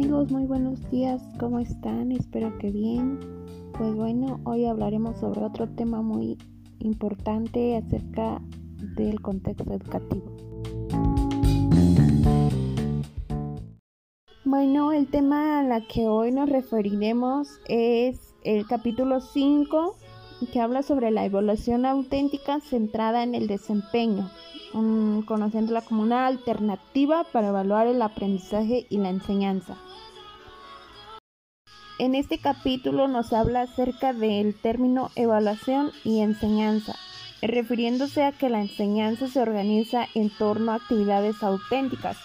todos, muy buenos días, ¿cómo están? Espero que bien. Pues bueno, hoy hablaremos sobre otro tema muy importante acerca del contexto educativo. Bueno, el tema a la que hoy nos referiremos es el capítulo 5 que habla sobre la evaluación auténtica centrada en el desempeño conociéndola como una alternativa para evaluar el aprendizaje y la enseñanza. En este capítulo nos habla acerca del término evaluación y enseñanza, refiriéndose a que la enseñanza se organiza en torno a actividades auténticas,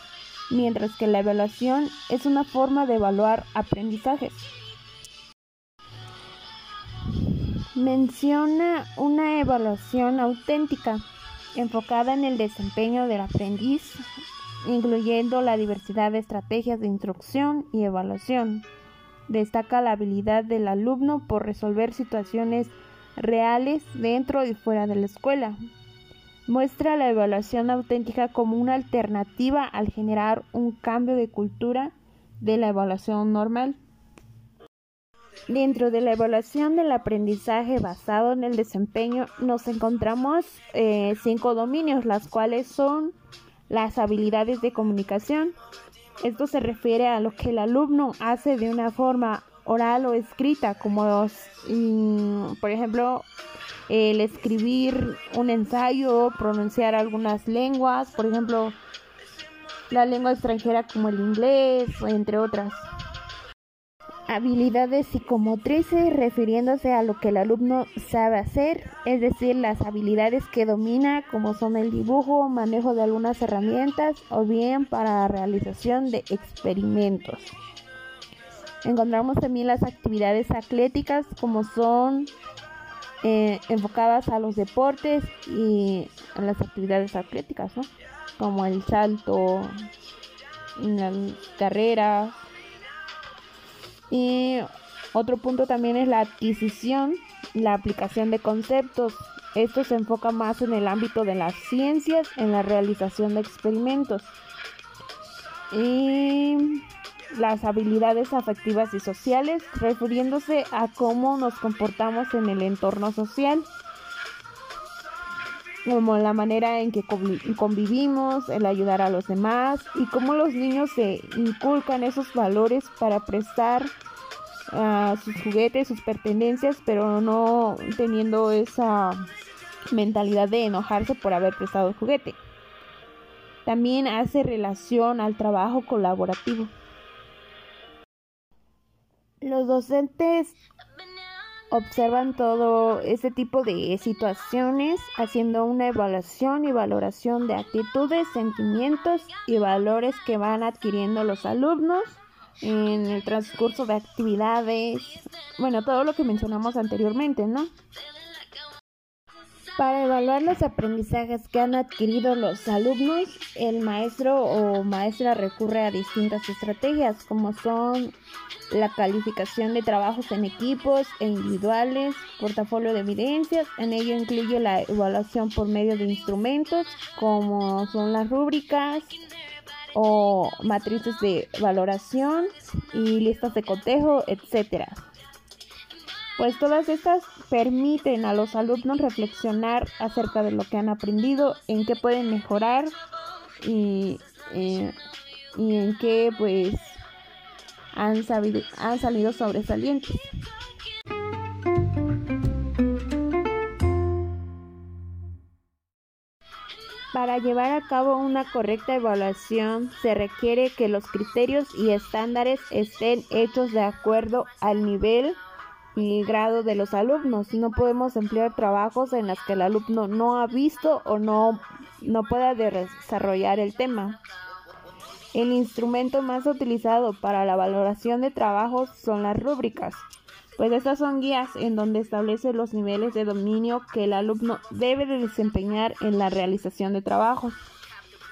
mientras que la evaluación es una forma de evaluar aprendizajes. Menciona una evaluación auténtica enfocada en el desempeño del aprendiz, incluyendo la diversidad de estrategias de instrucción y evaluación. Destaca la habilidad del alumno por resolver situaciones reales dentro y fuera de la escuela. Muestra la evaluación auténtica como una alternativa al generar un cambio de cultura de la evaluación normal. Dentro de la evaluación del aprendizaje basado en el desempeño nos encontramos eh, cinco dominios, las cuales son las habilidades de comunicación. Esto se refiere a lo que el alumno hace de una forma oral o escrita, como mm, por ejemplo el escribir un ensayo, pronunciar algunas lenguas, por ejemplo la lengua extranjera como el inglés, entre otras habilidades psicomotrices refiriéndose a lo que el alumno sabe hacer, es decir, las habilidades que domina como son el dibujo, manejo de algunas herramientas o bien para la realización de experimentos. Encontramos también las actividades atléticas como son eh, enfocadas a los deportes y a las actividades atléticas, como el salto, las carreras, y otro punto también es la adquisición, la aplicación de conceptos. Esto se enfoca más en el ámbito de las ciencias, en la realización de experimentos. Y las habilidades afectivas y sociales, refiriéndose a cómo nos comportamos en el entorno social, como la manera en que convivimos, el ayudar a los demás y cómo los niños se inculcan esos valores para prestar sus juguetes, sus pertenencias, pero no teniendo esa mentalidad de enojarse por haber prestado el juguete. También hace relación al trabajo colaborativo. Los docentes observan todo este tipo de situaciones haciendo una evaluación y valoración de actitudes, sentimientos y valores que van adquiriendo los alumnos en el transcurso de actividades, bueno, todo lo que mencionamos anteriormente, ¿no? Para evaluar los aprendizajes que han adquirido los alumnos, el maestro o maestra recurre a distintas estrategias como son la calificación de trabajos en equipos e individuales, portafolio de evidencias, en ello incluye la evaluación por medio de instrumentos como son las rúbricas o matrices de valoración y listas de cotejo, etcétera. Pues todas estas permiten a los alumnos reflexionar acerca de lo que han aprendido, en qué pueden mejorar y, eh, en qué pues han, han salido sobresalientes. Para llevar a cabo una correcta evaluación se requiere que los criterios y estándares estén hechos de acuerdo al nivel grado de los alumnos. No podemos emplear trabajos en los que el alumno no ha visto o no, no pueda desarrollar el tema. El instrumento más utilizado para la valoración de trabajos son las rúbricas, pues estas son guías en donde establece los niveles de dominio que el alumno debe de desempeñar en la realización de trabajos.